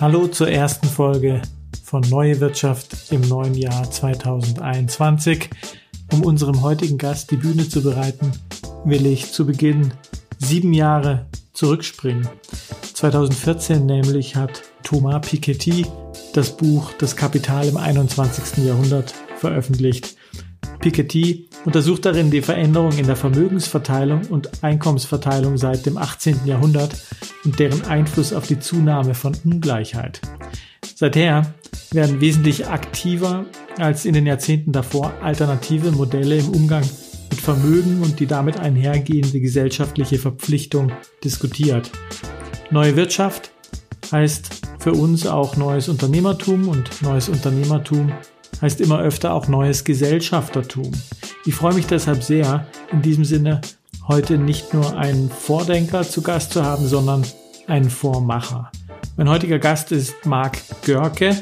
Hallo zur ersten Folge von Neue Wirtschaft im neuen Jahr 2021. Um unserem heutigen Gast die Bühne zu bereiten, will ich zu Beginn sieben Jahre zurückspringen. 2014 nämlich hat Thomas Piketty das Buch Das Kapital im 21. Jahrhundert veröffentlicht. Piketty untersucht darin die Veränderung in der Vermögensverteilung und Einkommensverteilung seit dem 18. Jahrhundert und deren Einfluss auf die Zunahme von Ungleichheit. Seither werden wesentlich aktiver als in den Jahrzehnten davor alternative Modelle im Umgang mit Vermögen und die damit einhergehende gesellschaftliche Verpflichtung diskutiert. Neue Wirtschaft heißt für uns auch neues Unternehmertum und neues Unternehmertum heißt immer öfter auch neues Gesellschaftertum. Ich freue mich deshalb sehr, in diesem Sinne heute nicht nur einen Vordenker zu Gast zu haben, sondern einen Vormacher. Mein heutiger Gast ist Marc Görke.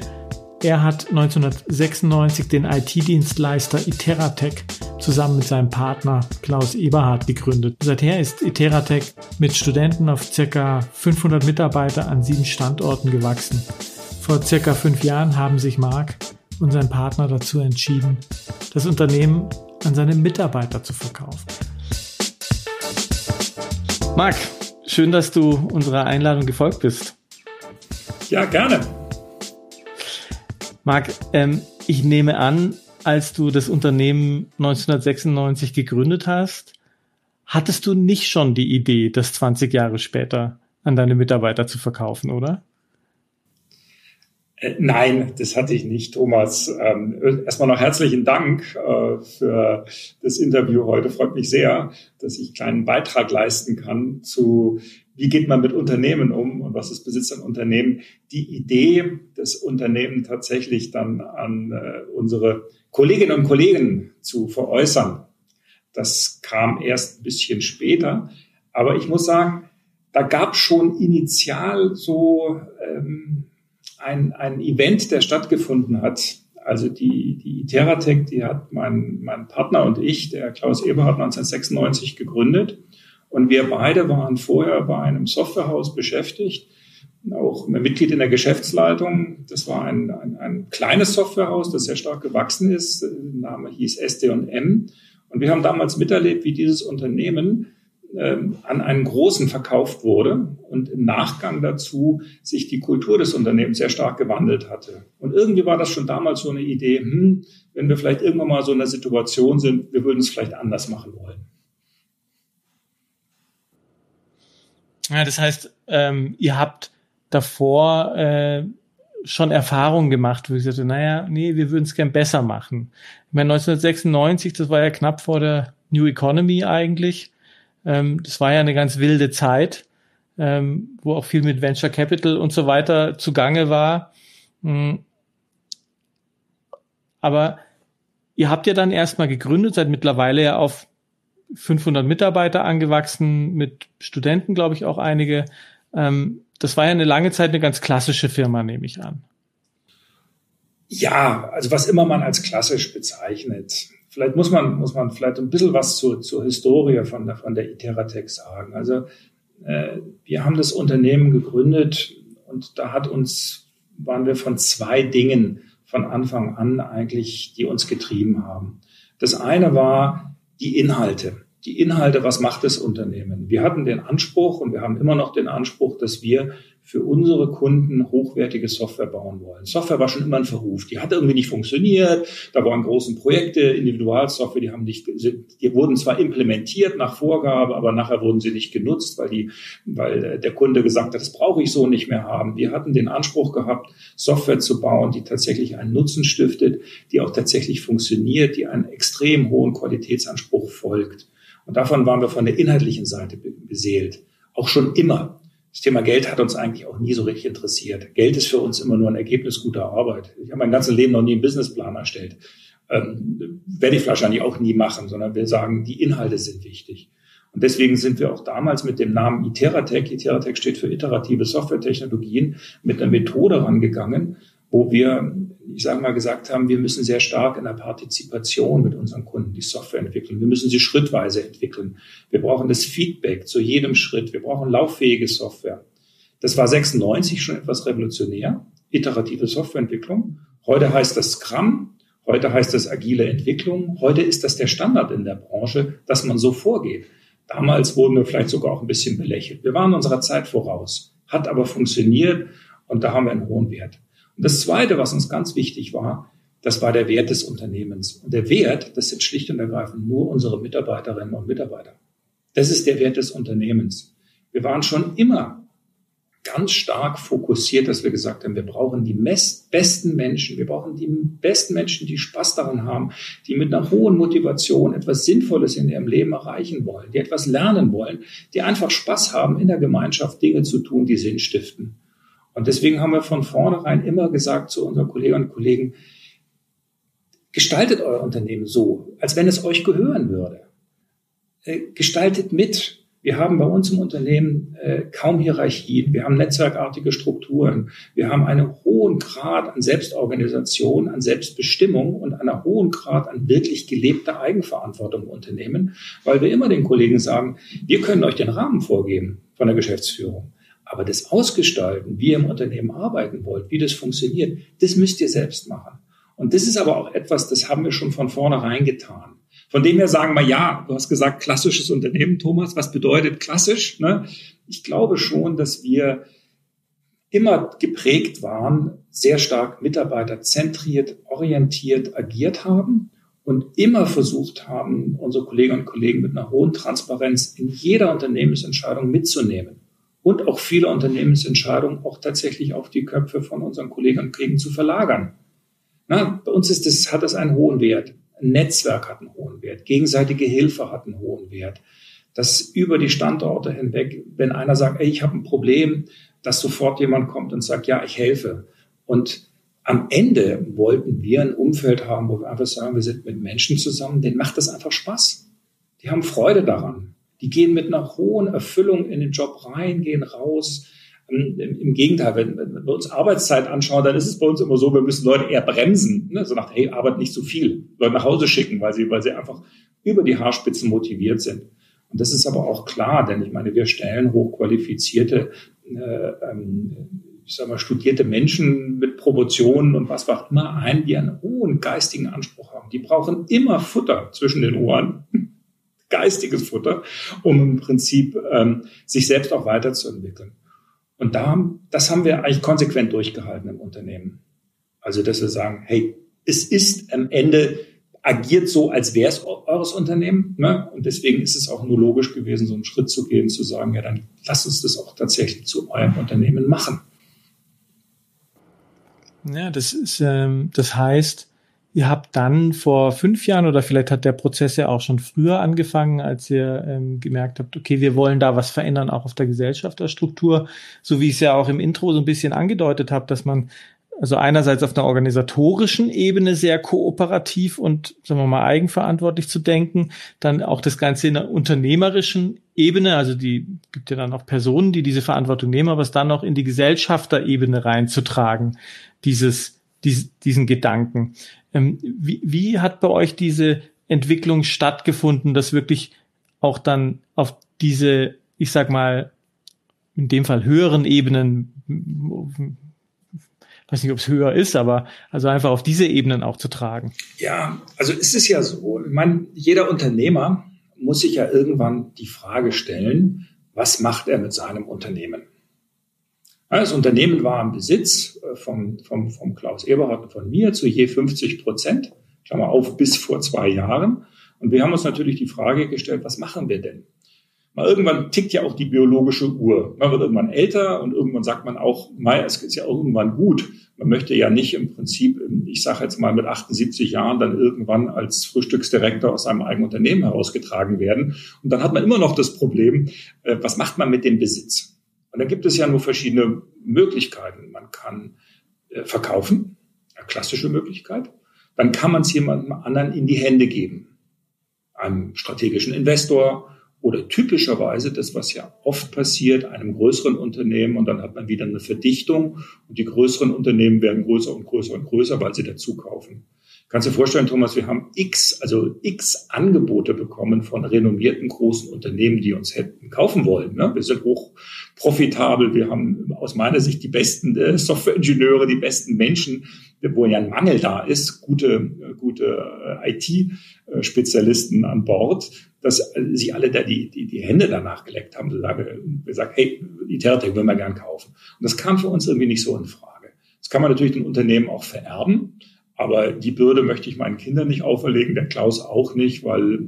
Er hat 1996 den IT-Dienstleister Iteratec zusammen mit seinem Partner Klaus Eberhardt gegründet. Seither ist Iteratec mit Studenten auf circa 500 Mitarbeiter an sieben Standorten gewachsen. Vor circa fünf Jahren haben sich Marc und sein Partner dazu entschieden, das Unternehmen an seine Mitarbeiter zu verkaufen. Marc, schön, dass du unserer Einladung gefolgt bist. Ja, gerne. Marc, ähm, ich nehme an, als du das Unternehmen 1996 gegründet hast, hattest du nicht schon die Idee, das 20 Jahre später an deine Mitarbeiter zu verkaufen, oder? Äh, nein, das hatte ich nicht, Thomas. Ähm, erstmal noch herzlichen Dank äh, für das Interview heute. Freut mich sehr, dass ich einen kleinen Beitrag leisten kann zu, wie geht man mit Unternehmen um und was ist Besitz an Unternehmen. Die Idee, das Unternehmen tatsächlich dann an äh, unsere Kolleginnen und Kollegen zu veräußern, das kam erst ein bisschen später. Aber ich muss sagen, da gab schon initial so ähm, ein, ein Event, der stattgefunden hat. Also die, die Iteratec, die hat mein, mein Partner und ich, der Klaus Eberhardt, 1996 gegründet. Und wir beide waren vorher bei einem Softwarehaus beschäftigt, auch Mitglied in der Geschäftsleitung. Das war ein, ein, ein kleines Softwarehaus, das sehr stark gewachsen ist. Der Name hieß SD&M. Und wir haben damals miterlebt, wie dieses Unternehmen an einen großen verkauft wurde und im Nachgang dazu sich die Kultur des Unternehmens sehr stark gewandelt hatte. Und irgendwie war das schon damals so eine Idee, hm, wenn wir vielleicht irgendwann mal so in einer Situation sind, wir würden es vielleicht anders machen wollen. Ja, das heißt, ähm, ihr habt davor äh, schon Erfahrungen gemacht, wo ich sagte, naja, nee, wir würden es gern besser machen. Ich meine, 1996, das war ja knapp vor der New Economy eigentlich. Ähm, das war ja eine ganz wilde Zeit, ähm, wo auch viel mit Venture Capital und so weiter zugange war. Mhm. Aber ihr habt ja dann erstmal gegründet, seid mittlerweile ja auf 500 Mitarbeiter angewachsen, mit Studenten, glaube ich, auch einige. Ähm, das war ja eine lange Zeit eine ganz klassische Firma, nehme ich an. Ja, also was immer man als klassisch bezeichnet. Vielleicht muss man, muss man vielleicht ein bisschen was zur, zur Historie von der, von der Iteratec sagen. Also äh, wir haben das Unternehmen gegründet und da hat uns, waren wir von zwei Dingen von Anfang an eigentlich, die uns getrieben haben. Das eine war die Inhalte. Die Inhalte, was macht das Unternehmen? Wir hatten den Anspruch und wir haben immer noch den Anspruch, dass wir für unsere Kunden hochwertige Software bauen wollen. Software war schon immer ein Verruf. Die hat irgendwie nicht funktioniert. Da waren große Projekte, Individualsoftware, die haben nicht, die wurden zwar implementiert nach Vorgabe, aber nachher wurden sie nicht genutzt, weil die, weil der Kunde gesagt hat, das brauche ich so nicht mehr haben. Wir hatten den Anspruch gehabt, Software zu bauen, die tatsächlich einen Nutzen stiftet, die auch tatsächlich funktioniert, die einen extrem hohen Qualitätsanspruch folgt. Und davon waren wir von der inhaltlichen Seite beseelt. Auch schon immer. Das Thema Geld hat uns eigentlich auch nie so richtig interessiert. Geld ist für uns immer nur ein Ergebnis guter Arbeit. Ich habe mein ganzes Leben noch nie einen Businessplan erstellt. Ähm, werde ich wahrscheinlich auch nie machen, sondern wir sagen, die Inhalte sind wichtig. Und deswegen sind wir auch damals mit dem Namen Iteratec, Iteratec steht für iterative Softwaretechnologien, mit einer Methode rangegangen, wo wir, ich sage mal, gesagt haben, wir müssen sehr stark in der Partizipation mit unseren Kunden die Software entwickeln. Wir müssen sie schrittweise entwickeln. Wir brauchen das Feedback zu jedem Schritt. Wir brauchen lauffähige Software. Das war 96 schon etwas revolutionär, iterative Softwareentwicklung. Heute heißt das Scrum, heute heißt das agile Entwicklung, heute ist das der Standard in der Branche, dass man so vorgeht. Damals wurden wir vielleicht sogar auch ein bisschen belächelt. Wir waren unserer Zeit voraus, hat aber funktioniert und da haben wir einen hohen Wert. Und das Zweite, was uns ganz wichtig war, das war der Wert des Unternehmens. Und der Wert, das sind schlicht und ergreifend nur unsere Mitarbeiterinnen und Mitarbeiter. Das ist der Wert des Unternehmens. Wir waren schon immer ganz stark fokussiert, dass wir gesagt haben, wir brauchen die besten Menschen, wir brauchen die besten Menschen, die Spaß daran haben, die mit einer hohen Motivation etwas Sinnvolles in ihrem Leben erreichen wollen, die etwas lernen wollen, die einfach Spaß haben, in der Gemeinschaft Dinge zu tun, die Sinn stiften. Und deswegen haben wir von vornherein immer gesagt zu unseren Kolleginnen und Kollegen, gestaltet euer Unternehmen so, als wenn es euch gehören würde. Äh, gestaltet mit. Wir haben bei uns im Unternehmen äh, kaum Hierarchien. Wir haben netzwerkartige Strukturen. Wir haben einen hohen Grad an Selbstorganisation, an Selbstbestimmung und einen hohen Grad an wirklich gelebter Eigenverantwortung im Unternehmen, weil wir immer den Kollegen sagen, wir können euch den Rahmen vorgeben von der Geschäftsführung. Aber das Ausgestalten, wie ihr im Unternehmen arbeiten wollt, wie das funktioniert, das müsst ihr selbst machen. Und das ist aber auch etwas, das haben wir schon von vornherein getan. Von dem her sagen wir, ja, du hast gesagt, klassisches Unternehmen, Thomas. Was bedeutet klassisch? Ne? Ich glaube schon, dass wir immer geprägt waren, sehr stark mitarbeiterzentriert, orientiert agiert haben und immer versucht haben, unsere Kolleginnen und Kollegen mit einer hohen Transparenz in jeder Unternehmensentscheidung mitzunehmen und auch viele Unternehmensentscheidungen auch tatsächlich auf die Köpfe von unseren Kolleginnen und Kollegen zu verlagern. Na, bei uns ist das, hat das einen hohen Wert. Netzwerk hat einen hohen Wert, gegenseitige Hilfe hat einen hohen Wert. Dass über die Standorte hinweg, wenn einer sagt, ey, ich habe ein Problem, dass sofort jemand kommt und sagt, ja, ich helfe. Und am Ende wollten wir ein Umfeld haben, wo wir einfach sagen, wir sind mit Menschen zusammen, denen macht das einfach Spaß. Die haben Freude daran. Die gehen mit einer hohen Erfüllung in den Job rein, gehen raus, im, Im Gegenteil, wenn, wenn wir uns Arbeitszeit anschauen, dann ist es bei uns immer so, wir müssen Leute eher bremsen, ne? so nach, hey, arbeit nicht zu viel, Leute nach Hause schicken, weil sie, weil sie einfach über die Haarspitzen motiviert sind. Und das ist aber auch klar, denn ich meine, wir stellen hochqualifizierte, äh, ähm, ich sag mal, studierte Menschen mit Promotionen und was auch immer ein, die einen hohen geistigen Anspruch haben. Die brauchen immer Futter zwischen den Ohren, geistiges Futter, um im Prinzip ähm, sich selbst auch weiterzuentwickeln. Und da, das haben wir eigentlich konsequent durchgehalten im Unternehmen. Also, dass wir sagen, hey, es ist am Ende agiert so, als wäre es eures Unternehmen. Ne? Und deswegen ist es auch nur logisch gewesen, so einen Schritt zu gehen, zu sagen, ja, dann lasst uns das auch tatsächlich zu eurem Unternehmen machen. Ja, das ist, ähm, das heißt, Ihr habt dann vor fünf Jahren oder vielleicht hat der Prozess ja auch schon früher angefangen, als ihr ähm, gemerkt habt, okay, wir wollen da was verändern, auch auf der Gesellschafterstruktur, so wie ich es ja auch im Intro so ein bisschen angedeutet habe, dass man also einerseits auf einer organisatorischen Ebene sehr kooperativ und, sagen wir mal, eigenverantwortlich zu denken, dann auch das Ganze in der unternehmerischen Ebene, also die gibt ja dann auch Personen, die diese Verantwortung nehmen, aber es dann auch in die Gesellschafterebene reinzutragen, dieses, dies, diesen Gedanken. Ähm, wie, wie hat bei euch diese Entwicklung stattgefunden, dass wirklich auch dann auf diese, ich sag mal, in dem Fall höheren Ebenen, weiß nicht, ob es höher ist, aber also einfach auf diese Ebenen auch zu tragen. Ja, also es ist ja so, ich meine, jeder Unternehmer muss sich ja irgendwann die Frage stellen, was macht er mit seinem Unternehmen? Das Unternehmen war im Besitz äh, vom, vom, vom Klaus Eberhardt und von mir zu je 50 Prozent, Klammer auf, bis vor zwei Jahren. Und wir haben uns natürlich die Frage gestellt, was machen wir denn? Mal irgendwann tickt ja auch die biologische Uhr. Man wird irgendwann älter und irgendwann sagt man auch, Mai, es ist ja irgendwann gut. Man möchte ja nicht im Prinzip, ich sage jetzt mal mit 78 Jahren, dann irgendwann als Frühstücksdirektor aus seinem eigenen Unternehmen herausgetragen werden. Und dann hat man immer noch das Problem, äh, was macht man mit dem Besitz? Und da gibt es ja nur verschiedene Möglichkeiten. Man kann äh, verkaufen, eine klassische Möglichkeit. Dann kann man es jemandem anderen in die Hände geben. Einem strategischen Investor oder typischerweise das, was ja oft passiert, einem größeren Unternehmen und dann hat man wieder eine Verdichtung und die größeren Unternehmen werden größer und größer und größer, weil sie dazu kaufen. Kannst du dir vorstellen, Thomas, wir haben x, also x Angebote bekommen von renommierten großen Unternehmen, die uns hätten kaufen wollen. Ne? Wir sind hoch profitabel. Wir haben aus meiner Sicht die besten äh, Softwareingenieure, die besten Menschen, wo ja ein Mangel da ist, gute, gute äh, IT-Spezialisten an Bord, dass sie alle da die, die, die Hände danach geleckt haben, so sagen, gesagt, hey, die Teratec würden wir gern kaufen. Und das kam für uns irgendwie nicht so in Frage. Das kann man natürlich den Unternehmen auch vererben. Aber die Bürde möchte ich meinen Kindern nicht auferlegen, der Klaus auch nicht, weil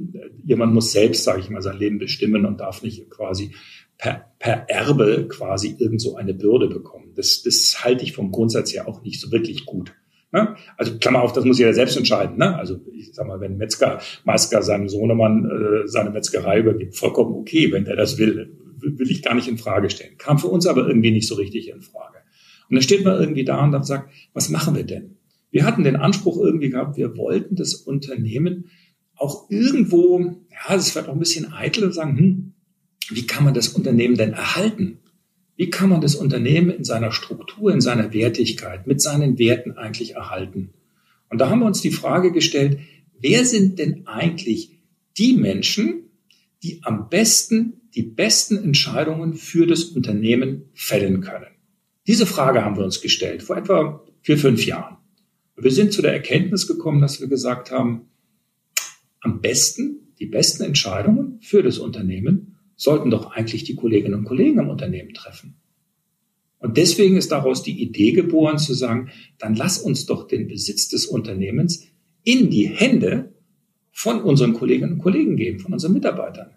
jemand muss selbst, sage ich mal, sein Leben bestimmen und darf nicht quasi per, per Erbe quasi irgend so eine Bürde bekommen. Das, das halte ich vom Grundsatz her auch nicht so wirklich gut. Ne? Also Klammer auf, das muss jeder selbst entscheiden. Ne? Also ich sag mal, wenn Metzger Meisker seinem Sohnemann äh, seine Metzgerei übergibt, vollkommen okay, wenn der das will, will ich gar nicht in Frage stellen. Kam für uns aber irgendwie nicht so richtig in Frage. Und dann steht man irgendwie da und dann sagt, was machen wir denn? Wir hatten den Anspruch irgendwie gehabt, wir wollten das Unternehmen auch irgendwo, ja, das wird auch ein bisschen eitel, sagen, hm, wie kann man das Unternehmen denn erhalten? Wie kann man das Unternehmen in seiner Struktur, in seiner Wertigkeit, mit seinen Werten eigentlich erhalten? Und da haben wir uns die Frage gestellt, wer sind denn eigentlich die Menschen, die am besten die besten Entscheidungen für das Unternehmen fällen können? Diese Frage haben wir uns gestellt vor etwa vier, fünf Jahren. Wir sind zu der Erkenntnis gekommen, dass wir gesagt haben, am besten, die besten Entscheidungen für das Unternehmen sollten doch eigentlich die Kolleginnen und Kollegen im Unternehmen treffen. Und deswegen ist daraus die Idee geboren zu sagen, dann lass uns doch den Besitz des Unternehmens in die Hände von unseren Kolleginnen und Kollegen geben, von unseren Mitarbeitern,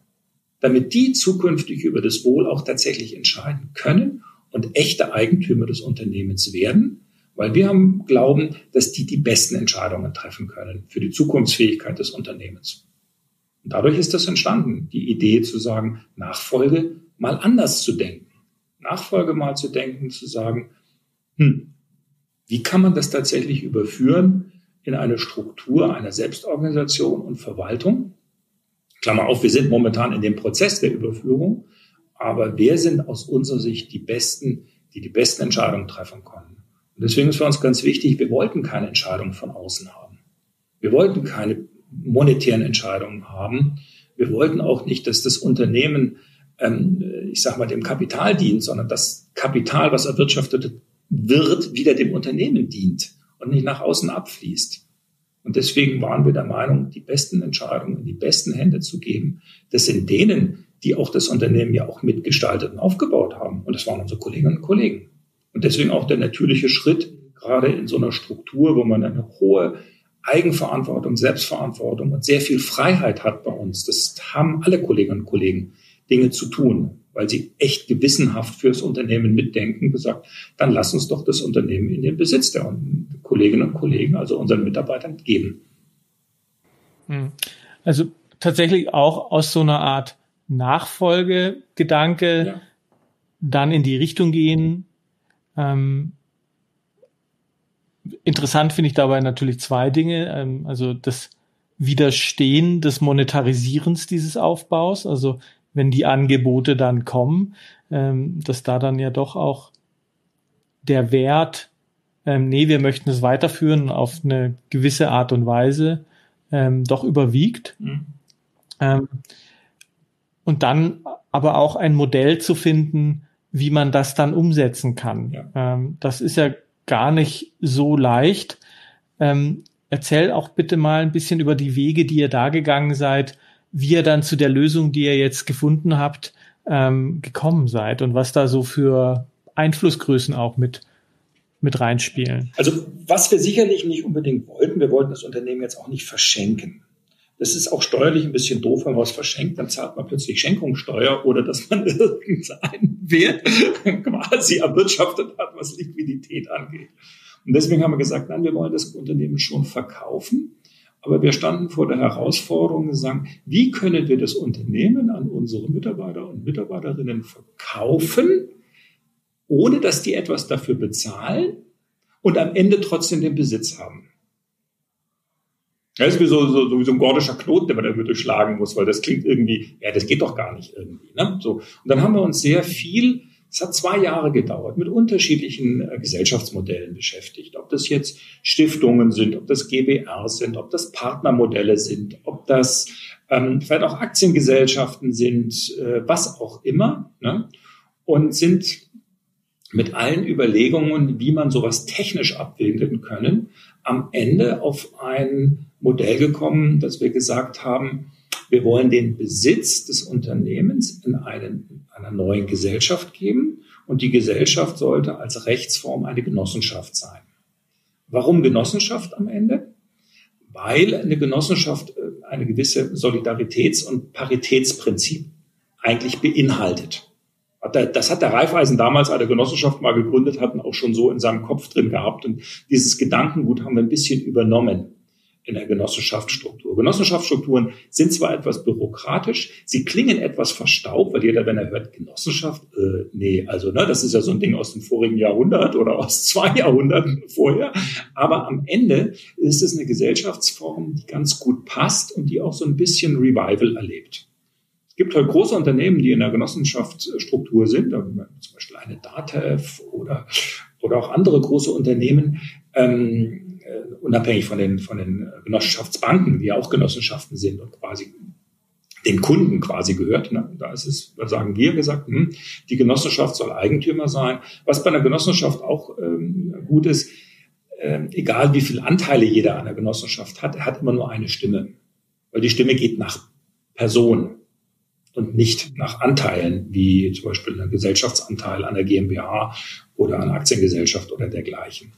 damit die zukünftig über das Wohl auch tatsächlich entscheiden können und echte Eigentümer des Unternehmens werden weil wir haben glauben, dass die die besten Entscheidungen treffen können für die Zukunftsfähigkeit des Unternehmens. Und dadurch ist das entstanden, die Idee zu sagen, Nachfolge mal anders zu denken. Nachfolge mal zu denken, zu sagen, hm, wie kann man das tatsächlich überführen in eine Struktur einer Selbstorganisation und Verwaltung? Klammer auf, wir sind momentan in dem Prozess der Überführung, aber wer sind aus unserer Sicht die Besten, die die besten Entscheidungen treffen können? Und deswegen ist für uns ganz wichtig, wir wollten keine Entscheidungen von außen haben. Wir wollten keine monetären Entscheidungen haben. Wir wollten auch nicht, dass das Unternehmen, ähm, ich sage mal, dem Kapital dient, sondern das Kapital, was erwirtschaftet wird, wieder dem Unternehmen dient und nicht nach außen abfließt. Und deswegen waren wir der Meinung, die besten Entscheidungen in die besten Hände zu geben. Das sind denen, die auch das Unternehmen ja auch mitgestaltet und aufgebaut haben. Und das waren unsere Kolleginnen und Kollegen. Und deswegen auch der natürliche Schritt, gerade in so einer Struktur, wo man eine hohe Eigenverantwortung, Selbstverantwortung und sehr viel Freiheit hat bei uns. Das haben alle Kolleginnen und Kollegen, Dinge zu tun, weil sie echt gewissenhaft fürs Unternehmen mitdenken, gesagt, dann lass uns doch das Unternehmen in den Besitz der Kolleginnen und Kollegen, also unseren Mitarbeitern, geben. Hm. Also tatsächlich auch aus so einer Art Nachfolgegedanke ja. dann in die Richtung gehen, ähm, interessant finde ich dabei natürlich zwei Dinge. Ähm, also das Widerstehen des Monetarisierens dieses Aufbaus, also wenn die Angebote dann kommen, ähm, dass da dann ja doch auch der Wert, ähm, nee, wir möchten es weiterführen auf eine gewisse Art und Weise, ähm, doch überwiegt. Mhm. Ähm, und dann aber auch ein Modell zu finden, wie man das dann umsetzen kann. Ja. Ähm, das ist ja gar nicht so leicht. Ähm, erzähl auch bitte mal ein bisschen über die Wege, die ihr da gegangen seid, wie ihr dann zu der Lösung, die ihr jetzt gefunden habt, ähm, gekommen seid und was da so für Einflussgrößen auch mit mit reinspielen. Also was wir sicherlich nicht unbedingt wollten, wir wollten das Unternehmen jetzt auch nicht verschenken. Das ist auch steuerlich ein bisschen doof, wenn man was verschenkt, dann zahlt man plötzlich Schenkungssteuer oder dass man irgendeinen Wert quasi erwirtschaftet hat, was Liquidität angeht. Und deswegen haben wir gesagt, nein, wir wollen das Unternehmen schon verkaufen. Aber wir standen vor der Herausforderung und sagen, wie können wir das Unternehmen an unsere Mitarbeiter und Mitarbeiterinnen verkaufen, ohne dass die etwas dafür bezahlen und am Ende trotzdem den Besitz haben. Das ist wie so, so, so, wie so ein gordischer Knoten, den man irgendwie durchschlagen muss, weil das klingt irgendwie, ja, das geht doch gar nicht irgendwie. Ne? So. Und dann haben wir uns sehr viel Es hat zwei Jahre gedauert, mit unterschiedlichen äh, Gesellschaftsmodellen beschäftigt. Ob das jetzt Stiftungen sind, ob das GBRs sind, ob das Partnermodelle sind, ob das ähm, vielleicht auch Aktiengesellschaften sind, äh, was auch immer. Ne? Und sind mit allen Überlegungen, wie man sowas technisch abbilden können, am Ende auf ein Modell gekommen, dass wir gesagt haben, wir wollen den Besitz des Unternehmens in einen, einer neuen Gesellschaft geben und die Gesellschaft sollte als Rechtsform eine Genossenschaft sein. Warum Genossenschaft am Ende? Weil eine Genossenschaft äh, eine gewisse Solidaritäts- und Paritätsprinzip eigentlich beinhaltet. Das hat der Raiffeisen damals, als er Genossenschaft mal gegründet hatten, auch schon so in seinem Kopf drin gehabt. Und dieses Gedankengut haben wir ein bisschen übernommen in der Genossenschaftsstruktur. Genossenschaftsstrukturen sind zwar etwas bürokratisch, sie klingen etwas verstaubt, weil jeder, wenn er hört Genossenschaft, äh, nee, also ne, das ist ja so ein Ding aus dem vorigen Jahrhundert oder aus zwei Jahrhunderten vorher. Aber am Ende ist es eine Gesellschaftsform, die ganz gut passt und die auch so ein bisschen Revival erlebt. Es gibt halt große Unternehmen, die in der Genossenschaftsstruktur sind, zum Beispiel eine DATEV oder, oder auch andere große Unternehmen, ähm, äh, unabhängig von den, von den Genossenschaftsbanken, die ja auch Genossenschaften sind und quasi den Kunden quasi gehört. Ne? Da ist es, da sagen wir gesagt, hm, die Genossenschaft soll Eigentümer sein. Was bei einer Genossenschaft auch ähm, gut ist, äh, egal wie viele Anteile jeder an der Genossenschaft hat, er hat immer nur eine Stimme. Weil die Stimme geht nach Person und nicht nach Anteilen, wie zum Beispiel ein Gesellschaftsanteil an der GmbH oder an Aktiengesellschaft oder dergleichen.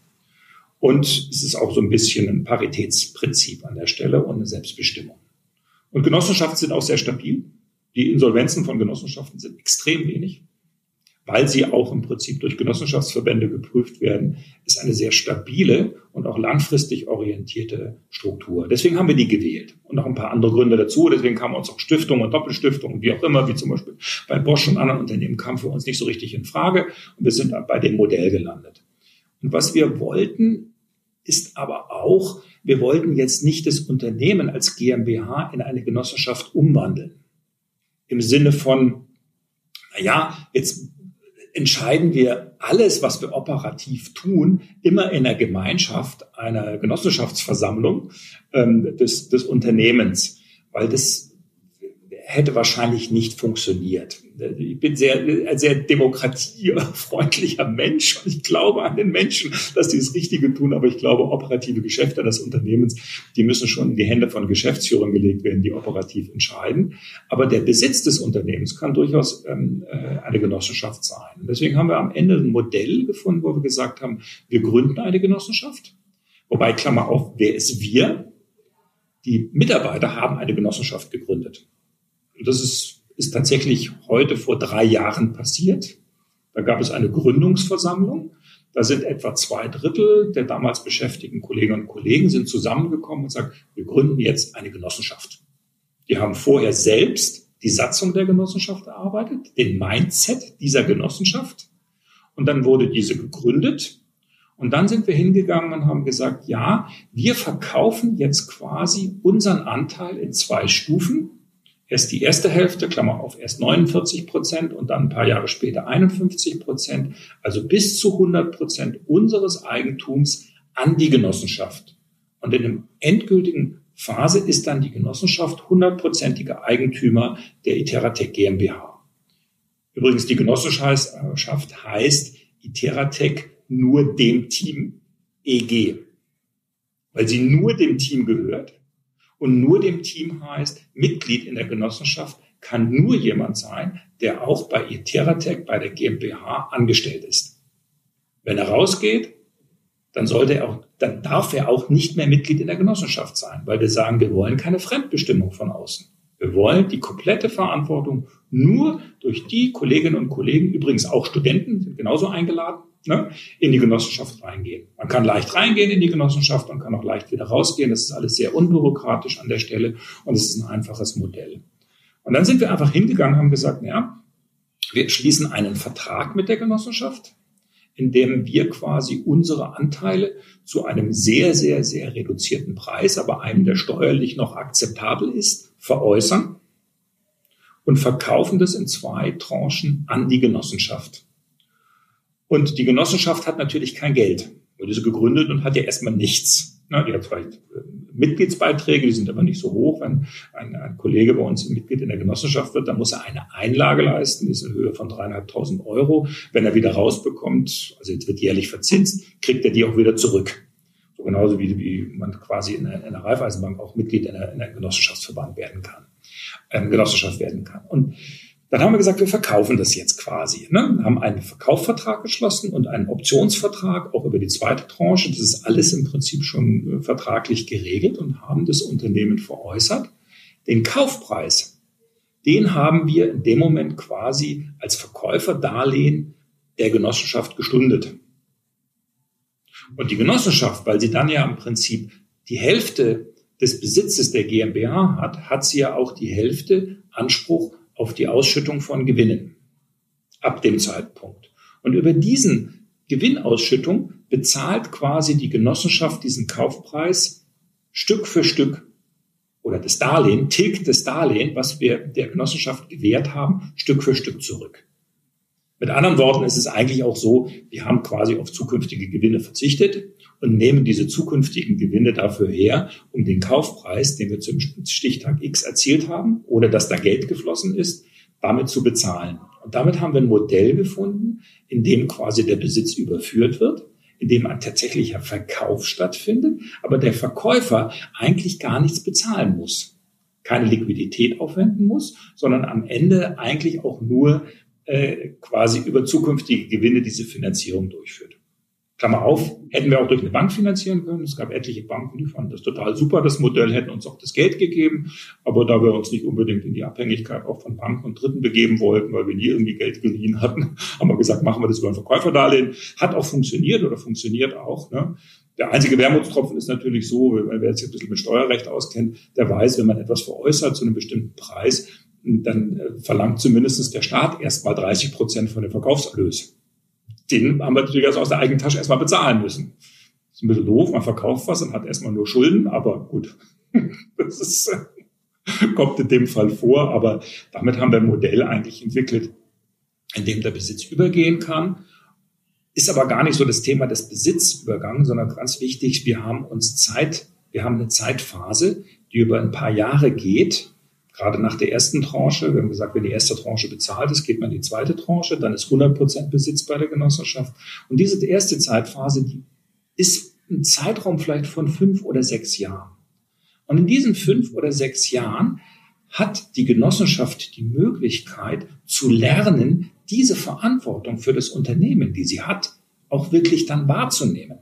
Und es ist auch so ein bisschen ein Paritätsprinzip an der Stelle und eine Selbstbestimmung. Und Genossenschaften sind auch sehr stabil. Die Insolvenzen von Genossenschaften sind extrem wenig, weil sie auch im Prinzip durch Genossenschaftsverbände geprüft werden, ist eine sehr stabile und auch langfristig orientierte Struktur. Deswegen haben wir die gewählt und noch ein paar andere Gründe dazu. Deswegen kamen uns auch Stiftungen und Doppelstiftungen, wie auch immer, wie zum Beispiel bei Bosch und anderen Unternehmen, kam für uns nicht so richtig in Frage. Und wir sind bei dem Modell gelandet. Und was wir wollten, ist aber auch, wir wollten jetzt nicht das Unternehmen als GmbH in eine Genossenschaft umwandeln. Im Sinne von, na ja, jetzt entscheiden wir alles, was wir operativ tun, immer in der Gemeinschaft einer Genossenschaftsversammlung ähm, des, des Unternehmens, weil das hätte wahrscheinlich nicht funktioniert. Ich bin sehr, sehr demokratiefreundlicher Mensch und ich glaube an den Menschen, dass die das Richtige tun, aber ich glaube, operative Geschäfte des Unternehmens, die müssen schon in die Hände von Geschäftsführern gelegt werden, die operativ entscheiden. Aber der Besitz des Unternehmens kann durchaus ähm, äh, eine Genossenschaft sein. Und deswegen haben wir am Ende ein Modell gefunden, wo wir gesagt haben, wir gründen eine Genossenschaft. Wobei, Klammer auf, wer ist wir? Die Mitarbeiter haben eine Genossenschaft gegründet. Das ist, ist tatsächlich heute vor drei Jahren passiert. Da gab es eine Gründungsversammlung. Da sind etwa zwei Drittel der damals beschäftigten Kolleginnen und Kollegen sind zusammengekommen und sagen, wir gründen jetzt eine Genossenschaft. Die haben vorher selbst die Satzung der Genossenschaft erarbeitet, den Mindset dieser Genossenschaft. Und dann wurde diese gegründet. Und dann sind wir hingegangen und haben gesagt, ja, wir verkaufen jetzt quasi unseren Anteil in zwei Stufen erst die erste Hälfte, Klammer auf, erst 49 Prozent und dann ein paar Jahre später 51 Prozent, also bis zu 100 Prozent unseres Eigentums an die Genossenschaft. Und in einem endgültigen Phase ist dann die Genossenschaft hundertprozentiger Eigentümer der Iteratec GmbH. Übrigens, die Genossenschaft heißt Iteratec nur dem Team EG, weil sie nur dem Team gehört und nur dem Team heißt, Mitglied in der Genossenschaft kann nur jemand sein, der auch bei Iteratec, bei der GmbH angestellt ist. Wenn er rausgeht, dann sollte er auch, dann darf er auch nicht mehr Mitglied in der Genossenschaft sein, weil wir sagen, wir wollen keine Fremdbestimmung von außen. Wir wollen die komplette Verantwortung nur durch die Kolleginnen und Kollegen, übrigens auch Studenten sind genauso eingeladen, ne, in die Genossenschaft reingehen. Man kann leicht reingehen in die Genossenschaft, man kann auch leicht wieder rausgehen. Das ist alles sehr unbürokratisch an der Stelle und es ist ein einfaches Modell. Und dann sind wir einfach hingegangen, haben gesagt, ja, wir schließen einen Vertrag mit der Genossenschaft, in dem wir quasi unsere Anteile zu einem sehr, sehr, sehr reduzierten Preis, aber einem, der steuerlich noch akzeptabel ist, veräußern und verkaufen das in zwei Tranchen an die Genossenschaft. Und die Genossenschaft hat natürlich kein Geld. Wurde sie gegründet und hat ja erstmal nichts. Na, die hat vielleicht äh, Mitgliedsbeiträge, die sind aber nicht so hoch. Wenn ein, ein Kollege bei uns Mitglied in der Genossenschaft wird, dann muss er eine Einlage leisten, die ist in Höhe von dreieinhalbtausend Euro. Wenn er wieder rausbekommt, also jetzt wird jährlich verzinst, kriegt er die auch wieder zurück. So genauso wie, wie man quasi in einer, in einer Raiffeisenbank auch Mitglied in einer, in einer Genossenschaftsverband werden kann, ähm, Genossenschaft werden kann. Und dann haben wir gesagt, wir verkaufen das jetzt quasi. Ne? Haben einen Verkaufsvertrag geschlossen und einen Optionsvertrag auch über die zweite Tranche. Das ist alles im Prinzip schon äh, vertraglich geregelt und haben das Unternehmen veräußert. Den Kaufpreis, den haben wir in dem Moment quasi als Verkäuferdarlehen der Genossenschaft gestundet. Und die Genossenschaft, weil sie dann ja im Prinzip die Hälfte des Besitzes der GmbH hat, hat sie ja auch die Hälfte Anspruch auf die Ausschüttung von Gewinnen ab dem Zeitpunkt. Und über diesen Gewinnausschüttung bezahlt quasi die Genossenschaft diesen Kaufpreis Stück für Stück oder das Darlehen, tilgt das Darlehen, was wir der Genossenschaft gewährt haben, Stück für Stück zurück. Mit anderen Worten ist es eigentlich auch so, wir haben quasi auf zukünftige Gewinne verzichtet und nehmen diese zukünftigen Gewinne dafür her, um den Kaufpreis, den wir zum Stichtag X erzielt haben, ohne dass da Geld geflossen ist, damit zu bezahlen. Und damit haben wir ein Modell gefunden, in dem quasi der Besitz überführt wird, in dem ein tatsächlicher Verkauf stattfindet, aber der Verkäufer eigentlich gar nichts bezahlen muss keine Liquidität aufwenden muss, sondern am Ende eigentlich auch nur äh, quasi über zukünftige Gewinne diese Finanzierung durchführt. Klammer auf, hätten wir auch durch eine Bank finanzieren können. Es gab etliche Banken, die fanden das total super, das Modell, hätten uns auch das Geld gegeben. Aber da wir uns nicht unbedingt in die Abhängigkeit auch von Banken und Dritten begeben wollten, weil wir nie irgendwie Geld geliehen hatten, haben wir gesagt, machen wir das über ein Verkäuferdarlehen. Hat auch funktioniert oder funktioniert auch. Ne? Der einzige Wermutstropfen ist natürlich so, wer jetzt ein bisschen mit Steuerrecht auskennt, der weiß, wenn man etwas veräußert zu einem bestimmten Preis, dann äh, verlangt zumindest der Staat erstmal 30 Prozent von dem Verkaufserlös. Den haben wir natürlich also aus der eigenen Tasche erstmal bezahlen müssen. Das ist ein bisschen doof, man verkauft was und hat erstmal nur Schulden, aber gut, das ist, äh, kommt in dem Fall vor. Aber damit haben wir ein Modell eigentlich entwickelt, in dem der Besitz übergehen kann. Ist aber gar nicht so das Thema des Besitzübergangs, sondern ganz wichtig, wir haben uns Zeit, wir haben eine Zeitphase, die über ein paar Jahre geht, gerade nach der ersten Tranche, wir haben gesagt, wenn die erste Tranche bezahlt ist, geht man in die zweite Tranche, dann ist 100 Prozent Besitz bei der Genossenschaft. Und diese erste Zeitphase, die ist ein Zeitraum vielleicht von fünf oder sechs Jahren. Und in diesen fünf oder sechs Jahren hat die Genossenschaft die Möglichkeit zu lernen, diese Verantwortung für das Unternehmen, die sie hat, auch wirklich dann wahrzunehmen.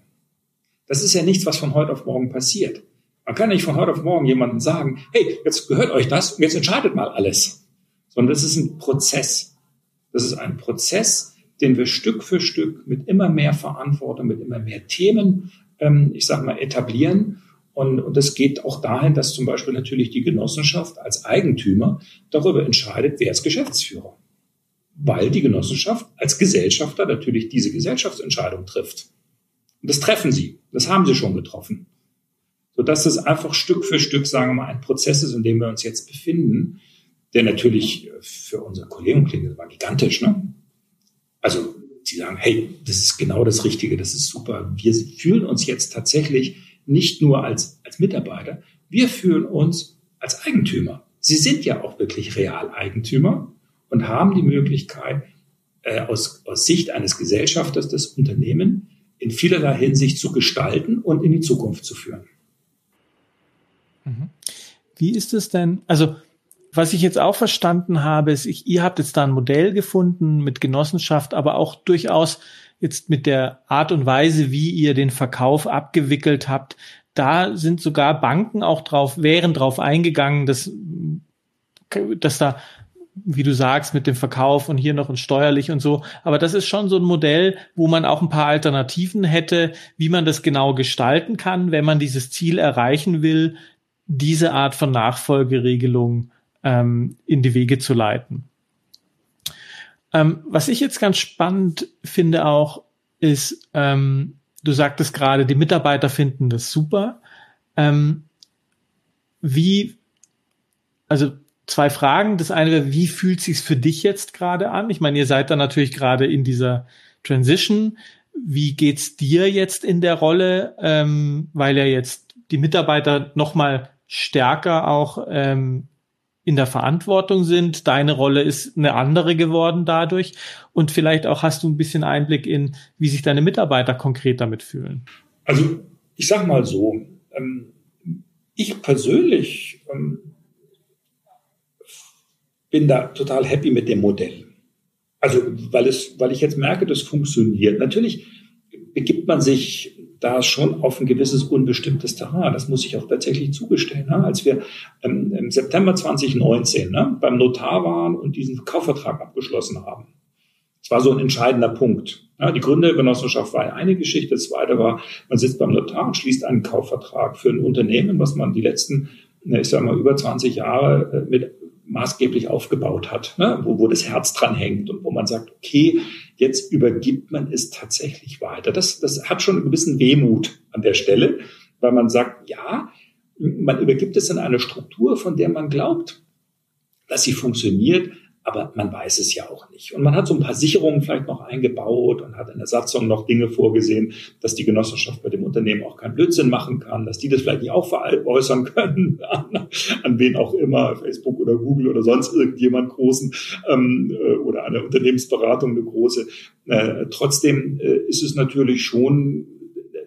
Das ist ja nichts, was von heute auf morgen passiert. Man kann nicht von heute auf morgen jemandem sagen, hey, jetzt gehört euch das und jetzt entscheidet mal alles. Sondern das ist ein Prozess. Das ist ein Prozess, den wir Stück für Stück mit immer mehr Verantwortung, mit immer mehr Themen, ähm, ich sag mal, etablieren. Und, und das geht auch dahin, dass zum Beispiel natürlich die Genossenschaft als Eigentümer darüber entscheidet, wer ist Geschäftsführer. Weil die Genossenschaft als Gesellschafter natürlich diese Gesellschaftsentscheidung trifft. Und das treffen sie. Das haben sie schon getroffen sodass es einfach Stück für Stück, sagen wir mal, ein Prozess ist, in dem wir uns jetzt befinden, der natürlich für unsere Kollegen klingt, das war gigantisch. Ne? Also sie sagen, hey, das ist genau das Richtige, das ist super. Wir fühlen uns jetzt tatsächlich nicht nur als, als Mitarbeiter, wir fühlen uns als Eigentümer. Sie sind ja auch wirklich Realeigentümer und haben die Möglichkeit, äh, aus, aus Sicht eines Gesellschafters das Unternehmen in vielerlei Hinsicht zu gestalten und in die Zukunft zu führen. Mhm. Wie ist es denn? Also, was ich jetzt auch verstanden habe, ist, ich, ihr habt jetzt da ein Modell gefunden mit Genossenschaft, aber auch durchaus jetzt mit der Art und Weise, wie ihr den Verkauf abgewickelt habt. Da sind sogar Banken auch drauf, wären drauf eingegangen, dass, dass da wie du sagst, mit dem Verkauf und hier noch ein steuerlich und so. Aber das ist schon so ein Modell, wo man auch ein paar Alternativen hätte, wie man das genau gestalten kann, wenn man dieses Ziel erreichen will, diese Art von Nachfolgeregelung ähm, in die Wege zu leiten. Ähm, was ich jetzt ganz spannend finde auch, ist, ähm, du sagtest gerade, die Mitarbeiter finden das super. Ähm, wie, also zwei Fragen. Das eine wäre, wie fühlt sich's für dich jetzt gerade an? Ich meine, ihr seid da natürlich gerade in dieser Transition. Wie geht's dir jetzt in der Rolle, ähm, weil ja jetzt die Mitarbeiter noch mal stärker auch ähm, in der Verantwortung sind. Deine Rolle ist eine andere geworden dadurch. Und vielleicht auch hast du ein bisschen Einblick in, wie sich deine Mitarbeiter konkret damit fühlen. Also ich sag mal so, ähm, ich persönlich ähm, bin da total happy mit dem Modell. Also weil es, weil ich jetzt merke, das funktioniert. Natürlich begibt man sich da schon auf ein gewisses unbestimmtes Terrain. Das muss ich auch tatsächlich zugestehen. Ne? Als wir ähm, im September 2019 ne, beim Notar waren und diesen Kaufvertrag abgeschlossen haben, das war so ein entscheidender Punkt. Ja, die Gründergenossenschaft war eine Geschichte. Das zweite war, man sitzt beim Notar und schließt einen Kaufvertrag für ein Unternehmen, was man die letzten, ich sage mal, über 20 Jahre äh, mit maßgeblich aufgebaut hat, ne? wo, wo das Herz dran hängt und wo man sagt, okay, jetzt übergibt man es tatsächlich weiter. Das, das hat schon einen gewissen Wehmut an der Stelle, weil man sagt, ja, man übergibt es in eine Struktur, von der man glaubt, dass sie funktioniert, aber man weiß es ja auch nicht. Und man hat so ein paar Sicherungen vielleicht noch eingebaut und hat in der Satzung noch Dinge vorgesehen, dass die Genossenschaft bei dem Unternehmen auch keinen Blödsinn machen kann, dass die das vielleicht nicht auch veräußern können, an, an wen auch immer, Facebook oder Google oder sonst irgendjemand großen ähm, äh, oder eine Unternehmensberatung eine große. Äh, trotzdem äh, ist es natürlich schon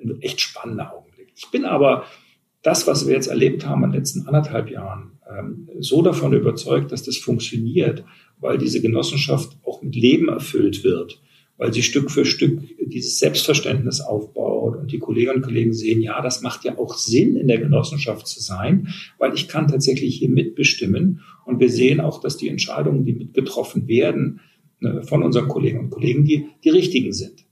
ein echt spannender Augenblick. Ich bin aber das, was wir jetzt erlebt haben in den letzten anderthalb Jahren, ähm, so davon überzeugt, dass das funktioniert weil diese Genossenschaft auch mit Leben erfüllt wird, weil sie Stück für Stück dieses Selbstverständnis aufbaut und die Kolleginnen und Kollegen sehen, ja, das macht ja auch Sinn, in der Genossenschaft zu sein, weil ich kann tatsächlich hier mitbestimmen und wir sehen auch, dass die Entscheidungen, die mitgetroffen werden, ne, von unseren Kolleginnen und Kollegen, die, die richtigen sind.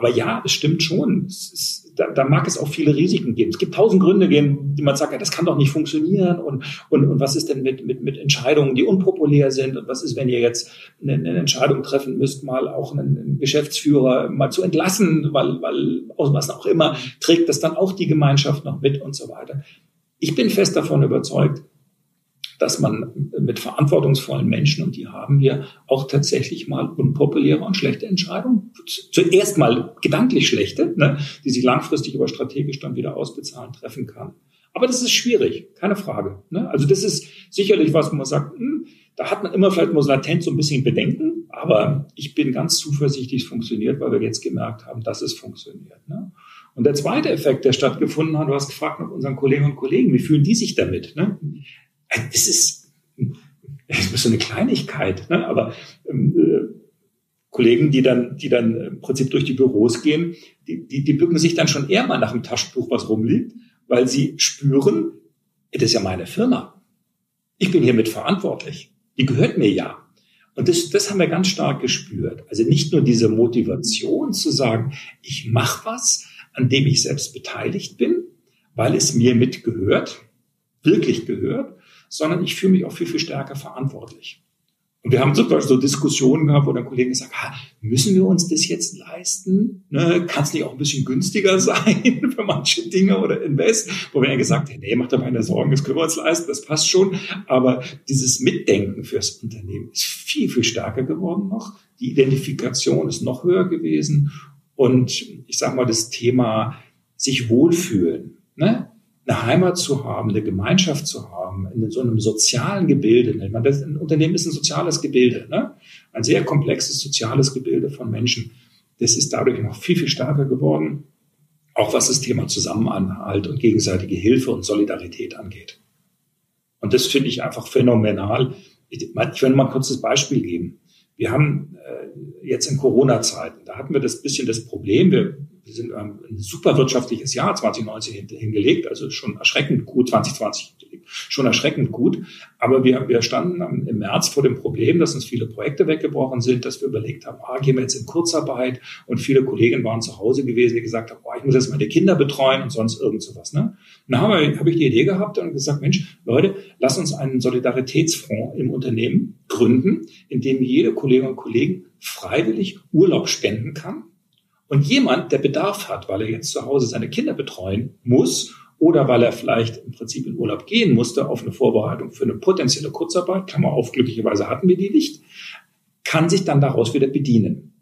Aber ja, es stimmt schon. Es ist, da, da mag es auch viele Risiken geben. Es gibt tausend Gründe geben, die man sagt, ja, das kann doch nicht funktionieren. Und, und, und was ist denn mit, mit, mit Entscheidungen, die unpopulär sind? Und was ist, wenn ihr jetzt eine, eine Entscheidung treffen müsst, mal auch einen, Geschäftsführer mal zu entlassen, weil, weil aus was auch immer, trägt das dann auch die Gemeinschaft noch mit und so weiter. Ich bin fest davon überzeugt, dass man mit verantwortungsvollen Menschen, und die haben wir, auch tatsächlich mal unpopuläre und schlechte Entscheidungen, zuerst mal gedanklich schlechte, ne, die sich langfristig aber strategisch dann wieder ausbezahlen, treffen kann. Aber das ist schwierig, keine Frage. Ne? Also das ist sicherlich was, wo man sagt, hm, da hat man immer vielleicht mal latent so ein bisschen Bedenken, aber ich bin ganz zuversichtlich, es funktioniert, weil wir jetzt gemerkt haben, dass es funktioniert. Ne? Und der zweite Effekt, der stattgefunden hat, du hast gefragt nach unseren Kolleginnen und Kollegen, wie fühlen die sich damit? Ne? Es ist, es ist so eine Kleinigkeit, ne? aber ähm, äh, Kollegen, die dann, die dann im Prinzip durch die Büros gehen, die, die, die bücken sich dann schon eher mal nach dem Taschentuch, was rumliegt, weil sie spüren, das ist ja meine Firma. Ich bin hier mit verantwortlich. Die gehört mir ja. Und das, das haben wir ganz stark gespürt. Also nicht nur diese Motivation zu sagen, ich mache was, an dem ich selbst beteiligt bin, weil es mir mitgehört, wirklich gehört, sondern ich fühle mich auch viel, viel stärker verantwortlich. Und wir haben zum Beispiel so Diskussionen gehabt, wo der Kollege gesagt hat, müssen wir uns das jetzt leisten? Ne, Kann es nicht auch ein bisschen günstiger sein für manche Dinge oder Invest? Wo wir ja gesagt haben, nee, macht doch keine Sorgen, das können wir uns leisten, das passt schon. Aber dieses Mitdenken fürs Unternehmen ist viel, viel stärker geworden noch. Die Identifikation ist noch höher gewesen. Und ich sage mal, das Thema sich wohlfühlen. Ne? eine Heimat zu haben, eine Gemeinschaft zu haben, in so einem sozialen Gebilde. Ich meine, das, ein Unternehmen ist ein soziales Gebilde, ne? ein sehr komplexes soziales Gebilde von Menschen. Das ist dadurch noch viel, viel stärker geworden, auch was das Thema Zusammenhalt und gegenseitige Hilfe und Solidarität angeht. Und das finde ich einfach phänomenal. Ich, ich will mal ein kurzes Beispiel geben. Wir haben äh, jetzt in Corona-Zeiten, da hatten wir das bisschen das Problem, wir wir sind ähm, ein super wirtschaftliches Jahr 2019 hingelegt, also schon erschreckend gut, 2020 schon erschreckend gut. Aber wir, wir standen im März vor dem Problem, dass uns viele Projekte weggebrochen sind, dass wir überlegt haben, ah, gehen wir jetzt in Kurzarbeit und viele Kollegen waren zu Hause gewesen, die gesagt haben, oh, ich muss jetzt meine Kinder betreuen und sonst irgend sowas. Ne? Dann habe hab ich die Idee gehabt und gesagt, Mensch, Leute, lass uns einen Solidaritätsfonds im Unternehmen gründen, in dem jede Kollegin und Kollegen freiwillig Urlaub spenden kann und jemand, der Bedarf hat, weil er jetzt zu Hause seine Kinder betreuen muss oder weil er vielleicht im Prinzip in Urlaub gehen musste auf eine Vorbereitung für eine potenzielle Kurzarbeit, Klammer auf, glücklicherweise hatten wir die nicht, kann sich dann daraus wieder bedienen.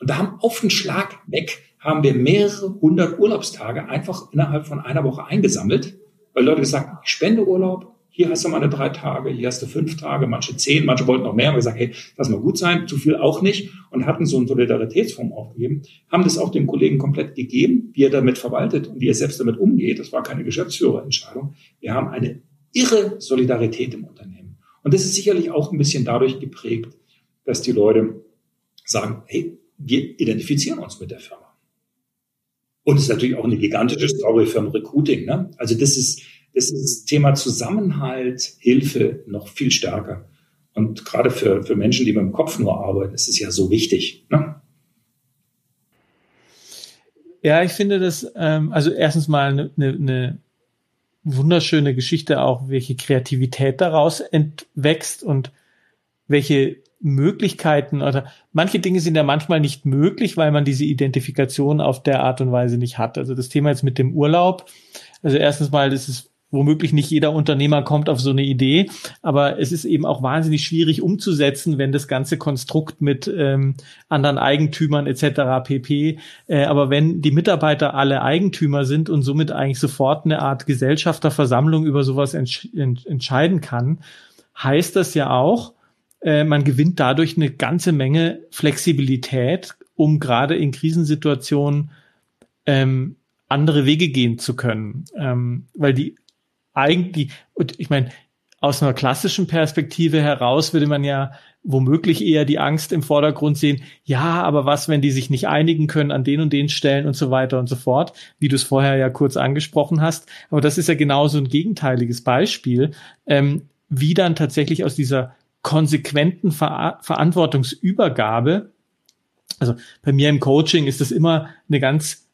Und da haben auf den Schlag weg, haben wir mehrere hundert Urlaubstage einfach innerhalb von einer Woche eingesammelt, weil Leute gesagt haben, ich spende Urlaub, hier hast du mal eine drei Tage, hier hast du fünf Tage, manche zehn, manche wollten noch mehr, haben gesagt, hey, lass mal gut sein, zu viel auch nicht und hatten so einen Solidaritätsfonds aufgegeben, haben das auch dem Kollegen komplett gegeben, wie er damit verwaltet und wie er selbst damit umgeht. Das war keine Geschäftsführerentscheidung. Wir haben eine irre Solidarität im Unternehmen. Und das ist sicherlich auch ein bisschen dadurch geprägt, dass die Leute sagen, hey, wir identifizieren uns mit der Firma. Und es ist natürlich auch eine gigantische Story für ein Recruiting. Ne? Also das ist, ist das Thema Zusammenhalt, Hilfe noch viel stärker. Und gerade für, für Menschen, die mit dem Kopf nur arbeiten, ist es ja so wichtig. Ne? Ja, ich finde das, ähm, also erstens mal eine, eine, eine wunderschöne Geschichte auch, welche Kreativität daraus entwächst und welche Möglichkeiten oder manche Dinge sind ja manchmal nicht möglich, weil man diese Identifikation auf der Art und Weise nicht hat. Also das Thema jetzt mit dem Urlaub. Also erstens mal, das ist womöglich nicht jeder Unternehmer kommt auf so eine Idee, aber es ist eben auch wahnsinnig schwierig umzusetzen, wenn das ganze Konstrukt mit ähm, anderen Eigentümern etc. pp. Äh, aber wenn die Mitarbeiter alle Eigentümer sind und somit eigentlich sofort eine Art Gesellschafterversammlung über sowas entsch ent entscheiden kann, heißt das ja auch, äh, man gewinnt dadurch eine ganze Menge Flexibilität, um gerade in Krisensituationen ähm, andere Wege gehen zu können, ähm, weil die eigentlich, ich meine, aus einer klassischen Perspektive heraus würde man ja womöglich eher die Angst im Vordergrund sehen, ja, aber was, wenn die sich nicht einigen können an den und den Stellen und so weiter und so fort, wie du es vorher ja kurz angesprochen hast. Aber das ist ja genauso ein gegenteiliges Beispiel, ähm, wie dann tatsächlich aus dieser konsequenten Ver Verantwortungsübergabe, also bei mir im Coaching ist das immer eine ganz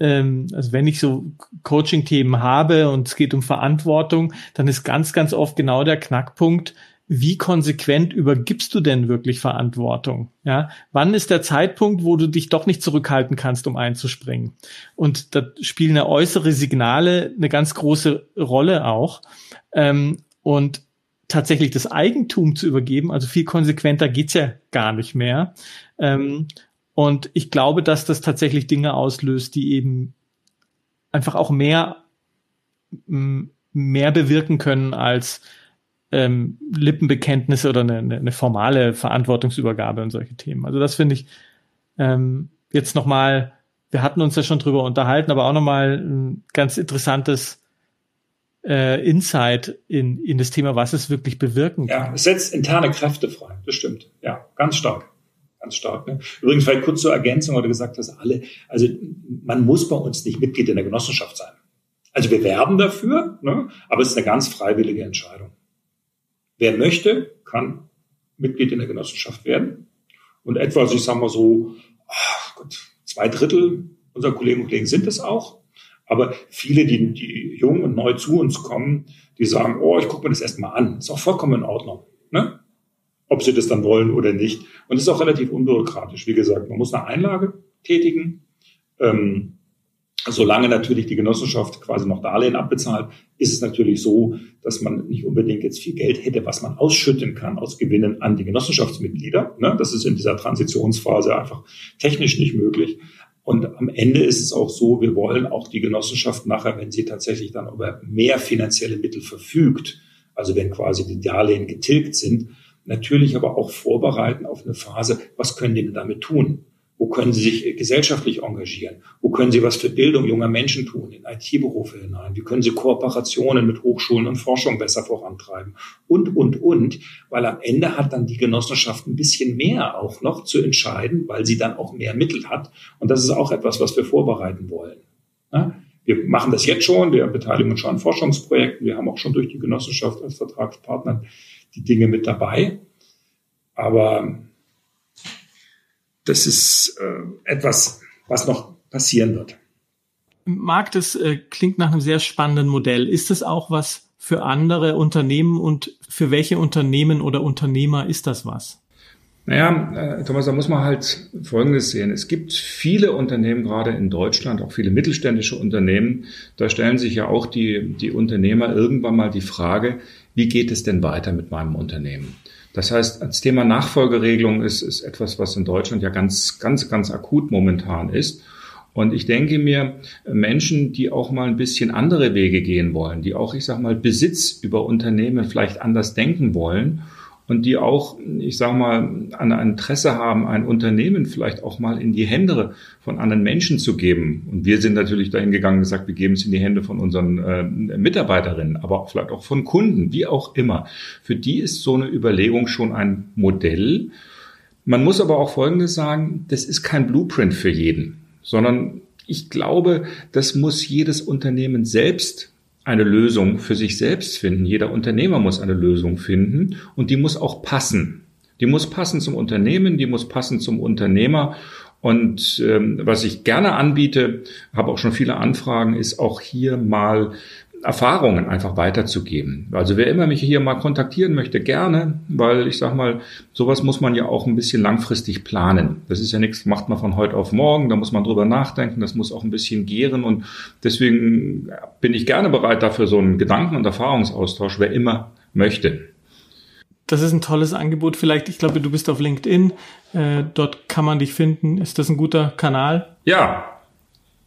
ähm, also wenn ich so Coaching-Themen habe und es geht um Verantwortung, dann ist ganz, ganz oft genau der Knackpunkt, wie konsequent übergibst du denn wirklich Verantwortung? Ja, wann ist der Zeitpunkt, wo du dich doch nicht zurückhalten kannst, um einzuspringen? Und da spielen ja äußere Signale eine ganz große Rolle auch. Ähm, und tatsächlich das Eigentum zu übergeben, also viel konsequenter geht's ja gar nicht mehr. Ähm, und ich glaube, dass das tatsächlich Dinge auslöst, die eben einfach auch mehr, mehr bewirken können als ähm, Lippenbekenntnisse oder eine, eine formale Verantwortungsübergabe und solche Themen. Also das finde ich ähm, jetzt nochmal, wir hatten uns ja schon drüber unterhalten, aber auch nochmal ein ganz interessantes äh, Insight in, in das Thema, was es wirklich bewirken kann. Ja, es setzt interne Kräfte frei, das stimmt. Ja, ganz stark ganz stark. Ne? Übrigens vielleicht kurz zur Ergänzung, weil du gesagt hast, alle, also man muss bei uns nicht Mitglied in der Genossenschaft sein. Also wir werben dafür, ne? aber es ist eine ganz freiwillige Entscheidung. Wer möchte, kann Mitglied in der Genossenschaft werden. Und etwa, also ich sage mal so, ach Gott, zwei Drittel unserer Kollegen und Kollegen sind es auch. Aber viele, die, die jung und neu zu uns kommen, die sagen, oh, ich gucke mir das erstmal an. Ist auch vollkommen in Ordnung. Ne? Ob sie das dann wollen oder nicht. Und es ist auch relativ unbürokratisch. Wie gesagt, man muss eine Einlage tätigen. Ähm, solange natürlich die Genossenschaft quasi noch Darlehen abbezahlt, ist es natürlich so, dass man nicht unbedingt jetzt viel Geld hätte, was man ausschütten kann aus Gewinnen an die Genossenschaftsmitglieder. Ne? Das ist in dieser Transitionsphase einfach technisch nicht möglich. Und am Ende ist es auch so, wir wollen auch die Genossenschaft nachher, wenn sie tatsächlich dann über mehr finanzielle Mittel verfügt, also wenn quasi die Darlehen getilgt sind, natürlich aber auch vorbereiten auf eine Phase, was können die denn damit tun? Wo können sie sich gesellschaftlich engagieren? Wo können sie was für Bildung junger Menschen tun, in IT-Berufe hinein? Wie können sie Kooperationen mit Hochschulen und Forschung besser vorantreiben? Und, und, und. Weil am Ende hat dann die Genossenschaft ein bisschen mehr auch noch zu entscheiden, weil sie dann auch mehr Mittel hat. Und das ist auch etwas, was wir vorbereiten wollen. Wir machen das jetzt schon. Wir beteiligen uns schon an Forschungsprojekten. Wir haben auch schon durch die Genossenschaft als Vertragspartner die Dinge mit dabei. Aber das ist äh, etwas, was noch passieren wird. Marc, das äh, klingt nach einem sehr spannenden Modell. Ist das auch was für andere Unternehmen und für welche Unternehmen oder Unternehmer ist das was? Naja, äh, Thomas, da muss man halt Folgendes sehen. Es gibt viele Unternehmen, gerade in Deutschland, auch viele mittelständische Unternehmen, da stellen sich ja auch die, die Unternehmer irgendwann mal die Frage, wie geht es denn weiter mit meinem Unternehmen? Das heißt, das Thema Nachfolgeregelung ist, ist etwas, was in Deutschland ja ganz, ganz, ganz akut momentan ist. Und ich denke mir, Menschen, die auch mal ein bisschen andere Wege gehen wollen, die auch, ich sag mal, Besitz über Unternehmen vielleicht anders denken wollen und die auch, ich sage mal, ein Interesse haben, ein Unternehmen vielleicht auch mal in die Hände von anderen Menschen zu geben. Und wir sind natürlich dahin gegangen und gesagt, wir geben es in die Hände von unseren äh, Mitarbeiterinnen, aber vielleicht auch von Kunden, wie auch immer. Für die ist so eine Überlegung schon ein Modell. Man muss aber auch Folgendes sagen, das ist kein Blueprint für jeden, sondern ich glaube, das muss jedes Unternehmen selbst eine Lösung für sich selbst finden. Jeder Unternehmer muss eine Lösung finden und die muss auch passen. Die muss passen zum Unternehmen, die muss passen zum Unternehmer. Und ähm, was ich gerne anbiete, habe auch schon viele Anfragen, ist auch hier mal Erfahrungen einfach weiterzugeben. Also wer immer mich hier mal kontaktieren möchte, gerne, weil ich sag mal, sowas muss man ja auch ein bisschen langfristig planen. Das ist ja nichts, macht man von heute auf morgen, da muss man drüber nachdenken, das muss auch ein bisschen gären und deswegen bin ich gerne bereit dafür so einen Gedanken- und Erfahrungsaustausch, wer immer möchte. Das ist ein tolles Angebot. Vielleicht, ich glaube, du bist auf LinkedIn. Äh, dort kann man dich finden. Ist das ein guter Kanal? Ja,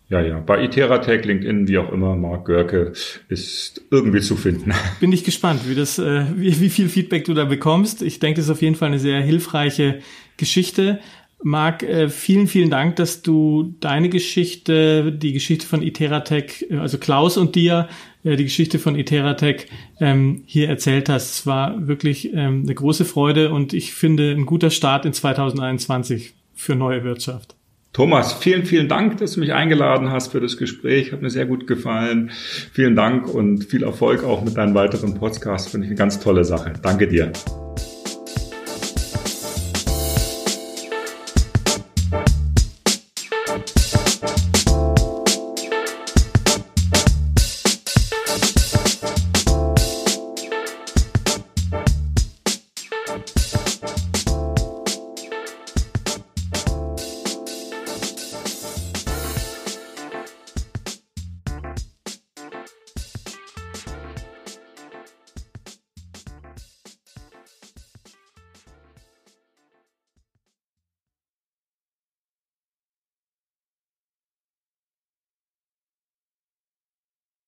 ja, ja. Bei Iteratech, LinkedIn, wie auch immer, Marc Görke ist irgendwie zu finden. Bin ich gespannt, wie das, äh, wie, wie viel Feedback du da bekommst. Ich denke, das ist auf jeden Fall eine sehr hilfreiche Geschichte. Marc, äh, vielen, vielen Dank, dass du deine Geschichte, die Geschichte von Iteratech, äh, also Klaus und dir, die Geschichte von Iteratech ähm, hier erzählt hast. Es war wirklich ähm, eine große Freude und ich finde ein guter Start in 2021 für neue Wirtschaft. Thomas, vielen, vielen Dank, dass du mich eingeladen hast für das Gespräch. Hat mir sehr gut gefallen. Vielen Dank und viel Erfolg auch mit deinen weiteren Podcasts. Finde ich eine ganz tolle Sache. Danke dir.